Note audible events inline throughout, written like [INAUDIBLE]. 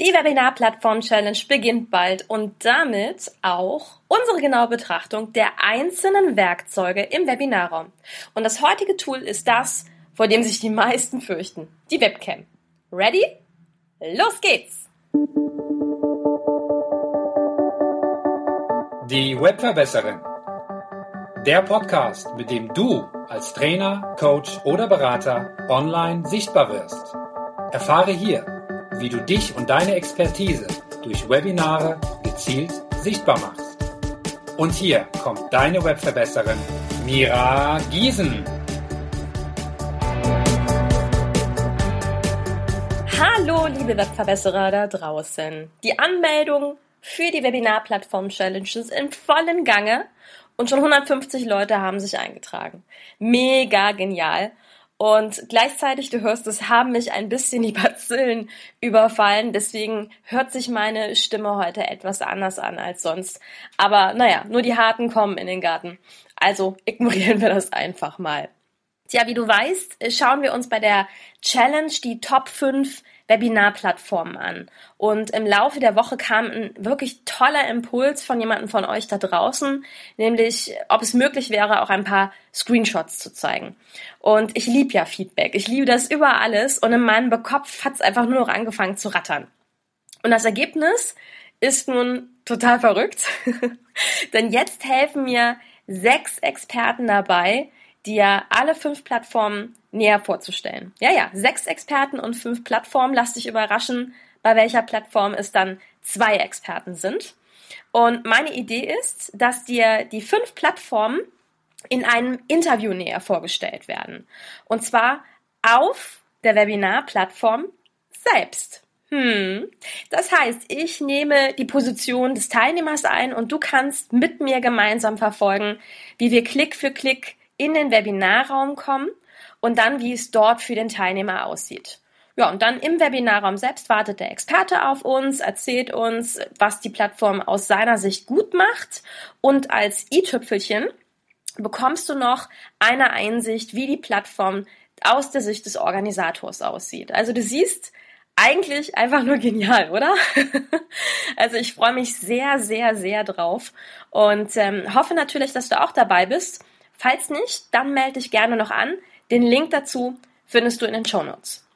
Die Webinar-Plattform-Challenge beginnt bald und damit auch unsere genaue Betrachtung der einzelnen Werkzeuge im Webinarraum. Und das heutige Tool ist das, vor dem sich die meisten fürchten, die Webcam. Ready? Los geht's! Die Webverbesserin. Der Podcast, mit dem du als Trainer, Coach oder Berater online sichtbar wirst. Erfahre hier, wie du dich und deine Expertise durch Webinare gezielt sichtbar machst. Und hier kommt deine Webverbesserin Mira Giesen. Hallo, liebe Webverbesserer da draußen. Die Anmeldung für die Webinar-Plattform Challenges in vollen Gange und schon 150 Leute haben sich eingetragen. Mega genial. Und gleichzeitig, du hörst es, haben mich ein bisschen die Bazillen überfallen. Deswegen hört sich meine Stimme heute etwas anders an als sonst. Aber naja, nur die Harten kommen in den Garten. Also ignorieren wir das einfach mal. Tja, wie du weißt, schauen wir uns bei der Challenge die Top 5 Webinarplattformen an. Und im Laufe der Woche kam ein wirklich toller Impuls von jemandem von euch da draußen, nämlich ob es möglich wäre, auch ein paar Screenshots zu zeigen. Und ich liebe ja Feedback. Ich liebe das über alles. Und in meinem Kopf hat es einfach nur noch angefangen zu rattern. Und das Ergebnis ist nun total verrückt. [LAUGHS] Denn jetzt helfen mir sechs Experten dabei, dir alle fünf Plattformen näher vorzustellen. Ja, ja, sechs Experten und fünf Plattformen. Lass dich überraschen, bei welcher Plattform es dann zwei Experten sind. Und meine Idee ist, dass dir die fünf Plattformen in einem Interview näher vorgestellt werden. Und zwar auf der Webinar-Plattform selbst. Hm. Das heißt, ich nehme die Position des Teilnehmers ein und du kannst mit mir gemeinsam verfolgen, wie wir Klick für Klick in den Webinarraum kommen und dann, wie es dort für den Teilnehmer aussieht. Ja, und dann im Webinarraum selbst wartet der Experte auf uns, erzählt uns, was die Plattform aus seiner Sicht gut macht und als i-Tüpfelchen bekommst du noch eine Einsicht, wie die Plattform aus der Sicht des Organisators aussieht. Also du siehst, eigentlich einfach nur genial, oder? [LAUGHS] also ich freue mich sehr, sehr, sehr drauf und ähm, hoffe natürlich, dass du auch dabei bist. Falls nicht, dann melde dich gerne noch an. Den Link dazu findest du in den Show Notes.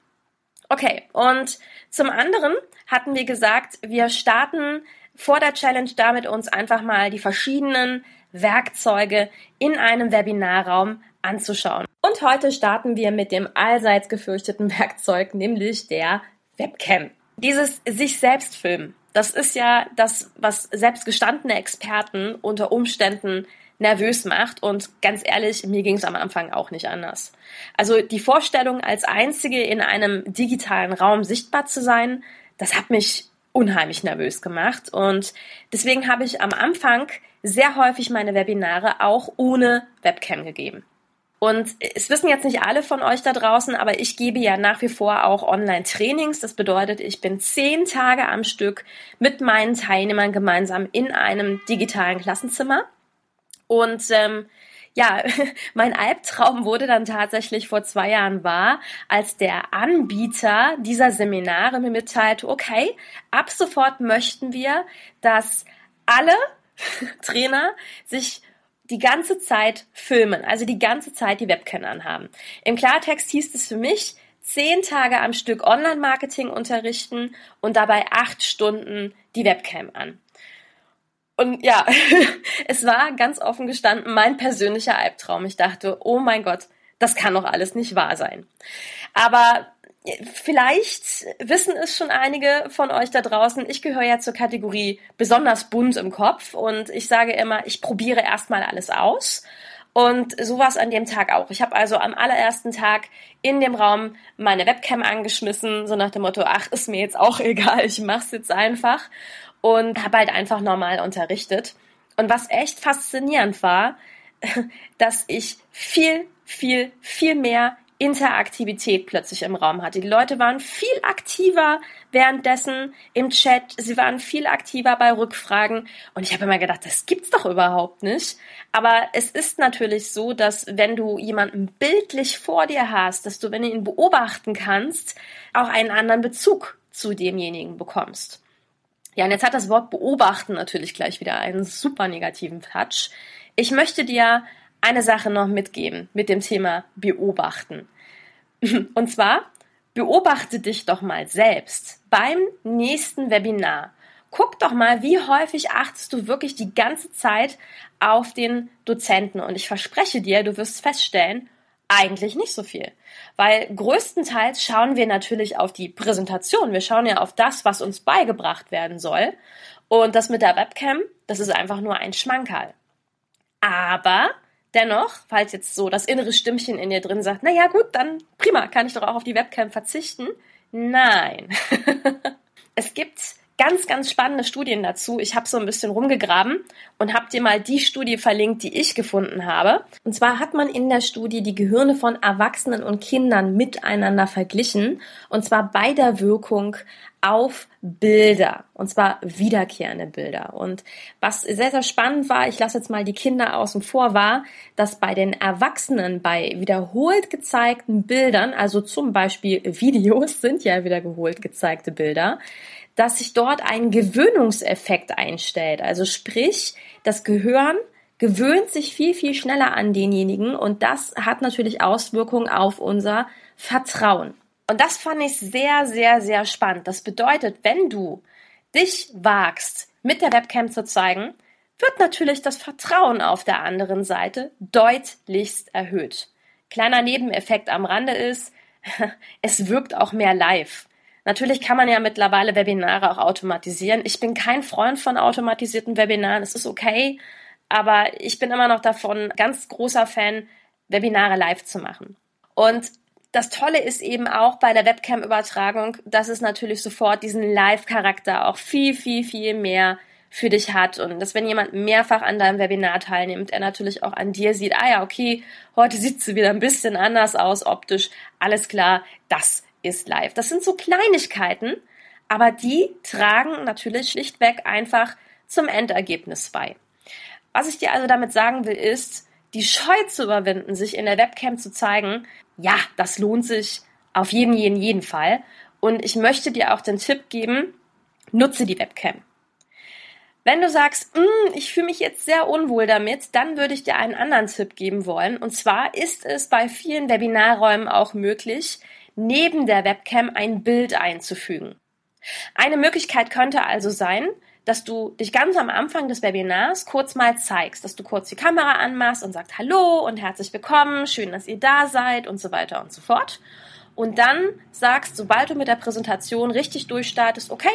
Okay, und zum anderen hatten wir gesagt, wir starten vor der Challenge damit, uns einfach mal die verschiedenen Werkzeuge in einem Webinarraum anzuschauen. Und heute starten wir mit dem allseits gefürchteten [LAUGHS] Werkzeug, nämlich der Webcam. Dieses sich selbst filmen, das ist ja das, was selbst gestandene Experten unter Umständen nervös macht. Und ganz ehrlich, mir ging es am Anfang auch nicht anders. Also die Vorstellung, als Einzige in einem digitalen Raum sichtbar zu sein, das hat mich unheimlich nervös gemacht. Und deswegen habe ich am Anfang sehr häufig meine Webinare auch ohne Webcam gegeben. Und es wissen jetzt nicht alle von euch da draußen, aber ich gebe ja nach wie vor auch Online-Trainings. Das bedeutet, ich bin zehn Tage am Stück mit meinen Teilnehmern gemeinsam in einem digitalen Klassenzimmer. Und ähm, ja, [LAUGHS] mein Albtraum wurde dann tatsächlich vor zwei Jahren wahr, als der Anbieter dieser Seminare mir mitteilte, okay, ab sofort möchten wir, dass alle [LAUGHS] Trainer sich die ganze Zeit filmen, also die ganze Zeit die Webcam anhaben. Im Klartext hieß es für mich, zehn Tage am Stück Online-Marketing unterrichten und dabei acht Stunden die Webcam an. Und ja, [LAUGHS] es war ganz offen gestanden mein persönlicher Albtraum. Ich dachte, oh mein Gott, das kann doch alles nicht wahr sein. Aber vielleicht wissen es schon einige von euch da draußen, ich gehöre ja zur Kategorie besonders bunt im Kopf und ich sage immer, ich probiere erstmal alles aus. Und so war es an dem Tag auch. Ich habe also am allerersten Tag in dem Raum meine Webcam angeschmissen, so nach dem Motto, ach, ist mir jetzt auch [LAUGHS] egal, ich mach's jetzt einfach und habe halt einfach normal unterrichtet. Und was echt faszinierend war, [LAUGHS] dass ich viel, viel, viel mehr Interaktivität plötzlich im Raum hatte. Die Leute waren viel aktiver währenddessen im Chat, sie waren viel aktiver bei Rückfragen und ich habe immer gedacht, das gibt's doch überhaupt nicht. Aber es ist natürlich so, dass wenn du jemanden bildlich vor dir hast, dass du, wenn du ihn beobachten kannst, auch einen anderen Bezug zu demjenigen bekommst. Ja, und jetzt hat das Wort beobachten natürlich gleich wieder einen super negativen Touch. Ich möchte dir eine Sache noch mitgeben mit dem Thema beobachten. [LAUGHS] Und zwar beobachte dich doch mal selbst beim nächsten Webinar. Guck doch mal, wie häufig achtest du wirklich die ganze Zeit auf den Dozenten. Und ich verspreche dir, du wirst feststellen, eigentlich nicht so viel. Weil größtenteils schauen wir natürlich auf die Präsentation. Wir schauen ja auf das, was uns beigebracht werden soll. Und das mit der Webcam, das ist einfach nur ein Schmankerl. Aber dennoch, falls jetzt so das innere Stimmchen in dir drin sagt, na ja, gut, dann prima, kann ich doch auch auf die Webcam verzichten. Nein. [LAUGHS] es gibt ganz, ganz spannende Studien dazu. Ich habe so ein bisschen rumgegraben und habe dir mal die Studie verlinkt, die ich gefunden habe. Und zwar hat man in der Studie die Gehirne von Erwachsenen und Kindern miteinander verglichen. Und zwar bei der Wirkung auf Bilder. Und zwar wiederkehrende Bilder. Und was sehr, sehr spannend war, ich lasse jetzt mal die Kinder außen vor, war, dass bei den Erwachsenen bei wiederholt gezeigten Bildern, also zum Beispiel Videos [LAUGHS] sind ja wiederholt gezeigte Bilder, dass sich dort ein Gewöhnungseffekt einstellt. Also sprich, das Gehirn gewöhnt sich viel, viel schneller an denjenigen und das hat natürlich Auswirkungen auf unser Vertrauen. Und das fand ich sehr, sehr, sehr spannend. Das bedeutet, wenn du dich wagst, mit der Webcam zu zeigen, wird natürlich das Vertrauen auf der anderen Seite deutlichst erhöht. Kleiner Nebeneffekt am Rande ist, [LAUGHS] es wirkt auch mehr live. Natürlich kann man ja mittlerweile Webinare auch automatisieren. Ich bin kein Freund von automatisierten Webinaren. Es ist okay, aber ich bin immer noch davon ganz großer Fan, Webinare live zu machen. Und das Tolle ist eben auch bei der Webcam-Übertragung, dass es natürlich sofort diesen Live-Charakter auch viel, viel, viel mehr für dich hat und dass wenn jemand mehrfach an deinem Webinar teilnimmt, er natürlich auch an dir sieht, ah ja, okay, heute sieht sie wieder ein bisschen anders aus optisch, alles klar, das ist live. Das sind so Kleinigkeiten, aber die tragen natürlich schlichtweg einfach zum Endergebnis bei. Was ich dir also damit sagen will, ist, die Scheu zu überwinden, sich in der Webcam zu zeigen, ja, das lohnt sich auf jeden, jeden, jeden Fall. Und ich möchte dir auch den Tipp geben, nutze die Webcam. Wenn du sagst, mm, ich fühle mich jetzt sehr unwohl damit, dann würde ich dir einen anderen Tipp geben wollen. Und zwar ist es bei vielen Webinarräumen auch möglich, neben der Webcam ein Bild einzufügen. Eine Möglichkeit könnte also sein, dass du dich ganz am Anfang des Webinars kurz mal zeigst, dass du kurz die Kamera anmachst und sagst Hallo und herzlich willkommen, schön, dass ihr da seid und so weiter und so fort. Und dann sagst, sobald du mit der Präsentation richtig durchstartest, okay,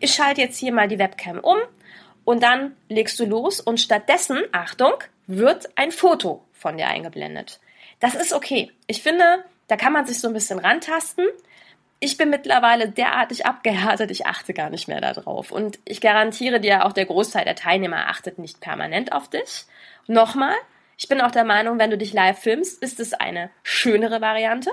ich schalte jetzt hier mal die Webcam um und dann legst du los und stattdessen, Achtung, wird ein Foto von dir eingeblendet. Das ist okay. Ich finde, da kann man sich so ein bisschen rantasten. Ich bin mittlerweile derartig abgehärtet, ich achte gar nicht mehr darauf. Und ich garantiere dir, auch der Großteil der Teilnehmer achtet nicht permanent auf dich. Nochmal, ich bin auch der Meinung, wenn du dich live filmst, ist es eine schönere Variante.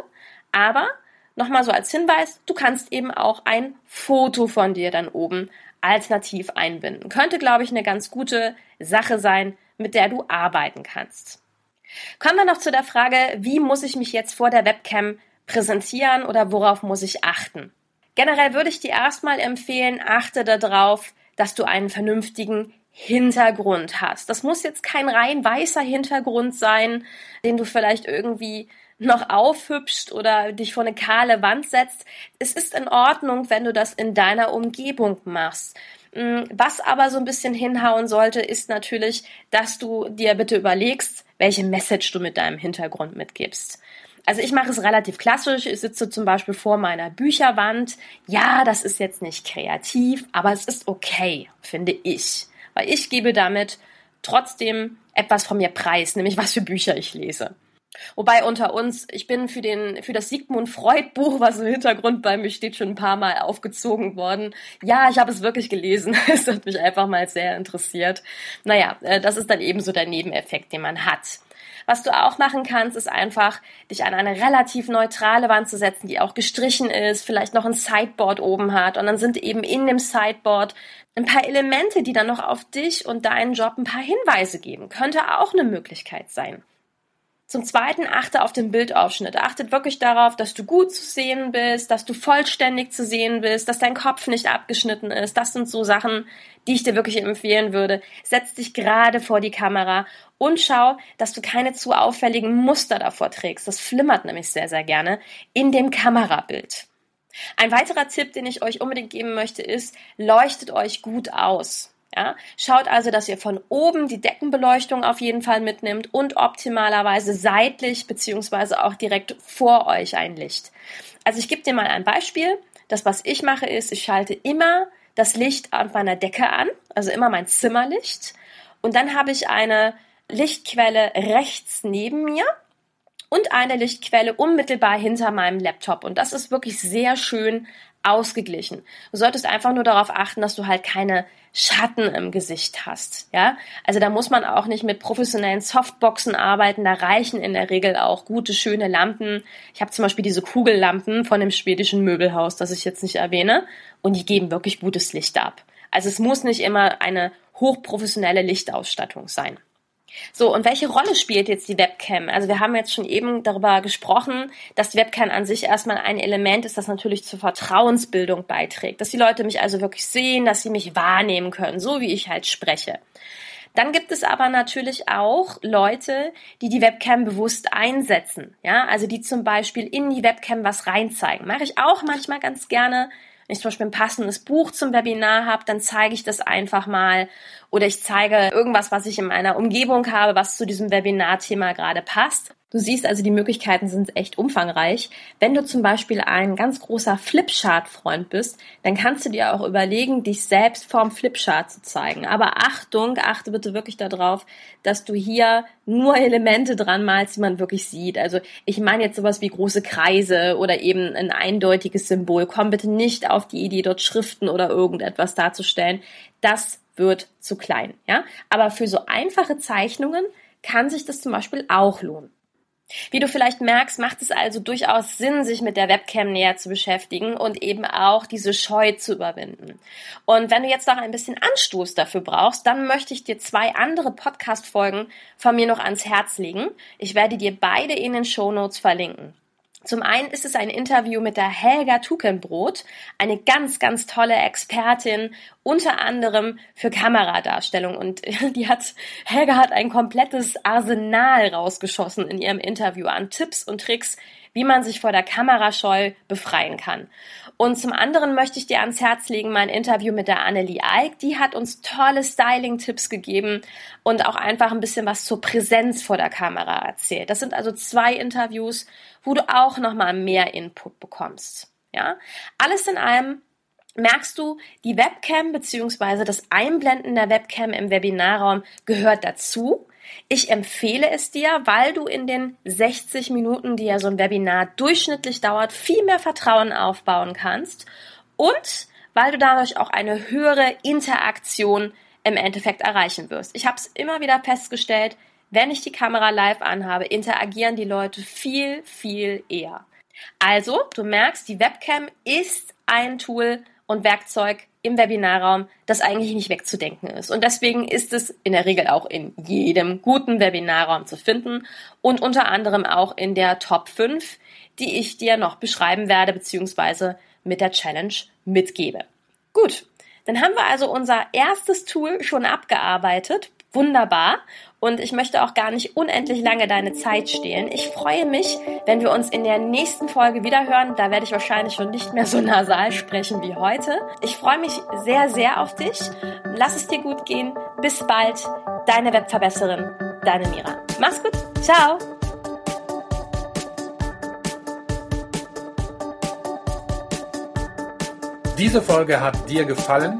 Aber nochmal so als Hinweis, du kannst eben auch ein Foto von dir dann oben alternativ einbinden. Könnte, glaube ich, eine ganz gute Sache sein, mit der du arbeiten kannst. Kommen wir noch zu der Frage, wie muss ich mich jetzt vor der Webcam präsentieren oder worauf muss ich achten? Generell würde ich dir erstmal empfehlen, achte darauf, dass du einen vernünftigen Hintergrund hast. Das muss jetzt kein rein weißer Hintergrund sein, den du vielleicht irgendwie noch aufhübscht oder dich vor eine kahle Wand setzt. Es ist in Ordnung, wenn du das in deiner Umgebung machst. Mm, was aber so ein bisschen hinhauen sollte, ist natürlich, dass du dir bitte überlegst, welche Message du mit deinem Hintergrund mitgibst. Also ich mache es relativ klassisch. Ich sitze zum Beispiel vor meiner Bücherwand. Ja, das ist jetzt nicht kreativ, aber es ist okay, finde ich. Weil ich gebe damit trotzdem etwas von mir preis, nämlich was für Bücher ich lese. Wobei unter uns, ich bin für den, für das Sigmund Freud Buch, was im Hintergrund bei mir steht, schon ein paar Mal aufgezogen worden. Ja, ich habe es wirklich gelesen. [LAUGHS] Es hat mich einfach mal sehr interessiert. Naja, äh, das ist dann eben so der Nebeneffekt, den man hat. Was du auch machen kannst, ist einfach, dich an eine relativ neutrale Wand zu setzen, die auch gestrichen ist, vielleicht noch ein Sideboard oben hat. Und dann sind eben in dem Sideboard ein paar Elemente, die dann noch auf dich und deinen Job ein paar Hinweise geben. Könnte auch eine Möglichkeit sein. Zum Zweiten achte auf den Bildaufschnitt. Achtet wirklich darauf, dass du gut zu sehen bist, dass du vollständig zu sehen bist, dass dein Kopf nicht abgeschnitten ist. Das sind so Sachen, die ich dir wirklich empfehlen würde. Setz dich gerade vor die Kamera und schau, dass du keine zu auffälligen Muster davor trägst. Das flimmert nämlich sehr, sehr gerne in dem Kamerabild. Ein weiterer Tipp, den ich euch unbedingt geben möchte, ist, leuchtet euch gut aus. Ja, schaut also, dass ihr von oben die Deckenbeleuchtung auf jeden Fall mitnimmt und optimalerweise seitlich beziehungsweise auch direkt vor euch ein Licht. Also ich gebe dir mal ein Beispiel. Das, was ich mache, ist, ich schalte immer das Licht an meiner Decke an, also immer mein Zimmerlicht. Und dann habe ich eine Lichtquelle rechts neben mir und eine Lichtquelle unmittelbar hinter meinem Laptop. Und das ist wirklich sehr schön ausgeglichen. Du solltest einfach nur darauf achten, dass du halt keine Schatten im Gesicht hast, ja? Also da muss man auch nicht mit professionellen Softboxen arbeiten, da reichen in der Regel auch gute, schöne Lampen. Ich habe zum Beispiel diese Kugellampen von dem schwedischen Möbelhaus, das ich jetzt nicht erwähne, und die geben wirklich gutes Licht ab. Also es muss nicht immer eine hochprofessionelle Lichtausstattung sein. So, und welche Rolle spielt jetzt die Webcam? Also wir haben jetzt schon eben darüber gesprochen, dass die Webcam an sich erstmal ein Element ist, das natürlich zur Vertrauensbildung beiträgt. Dass die Leute mich also wirklich sehen, dass sie mich wahrnehmen können, so wie ich halt spreche. Dann gibt es aber natürlich auch Leute, die die Webcam bewusst einsetzen. Ja, also die zum Beispiel in die Webcam was reinzeigen. Mache ich auch manchmal ganz gerne. Wenn ich zum Beispiel ein passendes Buch zum Webinar habe, dann zeige ich das einfach mal oder ich zeige irgendwas, was ich in meiner Umgebung habe, was zu diesem Webinarthema gerade passt. Du siehst also, die Möglichkeiten sind echt umfangreich. Wenn du zum Beispiel ein ganz großer Flipchart-Freund bist, dann kannst du dir auch überlegen, dich selbst vorm Flipchart zu zeigen. Aber Achtung, achte bitte wirklich darauf, dass du hier nur Elemente dran malst, die man wirklich sieht. Also ich meine jetzt sowas wie große Kreise oder eben ein eindeutiges Symbol. Komm bitte nicht auf die Idee, dort Schriften oder irgendetwas darzustellen. Das wird zu klein, ja. Aber für so einfache Zeichnungen kann sich das zum Beispiel auch lohnen. Wie du vielleicht merkst, macht es also durchaus Sinn, sich mit der Webcam näher zu beschäftigen und eben auch diese Scheu zu überwinden. Und wenn du jetzt noch ein bisschen Anstoß dafür brauchst, dann möchte ich dir zwei andere Podcast-Folgen von mir noch ans Herz legen. Ich werde dir beide in den Show Notes verlinken. Zum einen ist es ein Interview mit der Helga Tukenbrot, eine ganz, ganz tolle Expertin, unter anderem für Kameradarstellung. Und [LAUGHS] die hat, Helga hat ein komplettes Arsenal rausgeschossen in ihrem Interview an Tipps und Tricks, wie man sich vor der Kamerascheu befreien kann. Und zum anderen möchte ich dir ans Herz legen mein Interview mit der Annelie Eick. Die hat uns tolle Styling-Tipps gegeben und auch einfach ein bisschen was zur Präsenz vor der Kamera erzählt. Das sind also zwei Interviews, wo du auch nochmal mehr Input bekommst. Ja, alles in allem merkst du, die Webcam beziehungsweise das Einblenden der Webcam im Webinarraum gehört dazu. Ich empfehle es dir, weil du in den 60 Minuten, die ja so ein Webinar durchschnittlich dauert, viel mehr Vertrauen aufbauen kannst und weil du dadurch auch eine höhere Interaktion im Endeffekt erreichen wirst. Ich habe es immer wieder festgestellt, wenn ich die Kamera live anhabe, interagieren die Leute viel, viel eher. Also, du merkst, die Webcam ist ein Tool und Werkzeug, im Webinarraum, das eigentlich nicht wegzudenken ist. Und deswegen ist es in der Regel auch in jedem guten Webinarraum zu finden und unter anderem auch in der Top 5, die ich dir noch beschreiben werde, beziehungsweise mit der Challenge mitgebe. Gut, dann haben wir also unser erstes Tool schon abgearbeitet. Wunderbar. Und ich möchte auch gar nicht unendlich lange deine Zeit stehlen. Ich freue mich, wenn wir uns in der nächsten Folge wiederhören. Da werde ich wahrscheinlich schon nicht mehr so [LAUGHS] nasal sprechen wie heute. Ich freue mich sehr, sehr auf dich. Lass es dir gut gehen. Bis bald. Deine Webverbesserin, deine Mira. Mach's gut. Ciao. Diese Folge hat dir gefallen?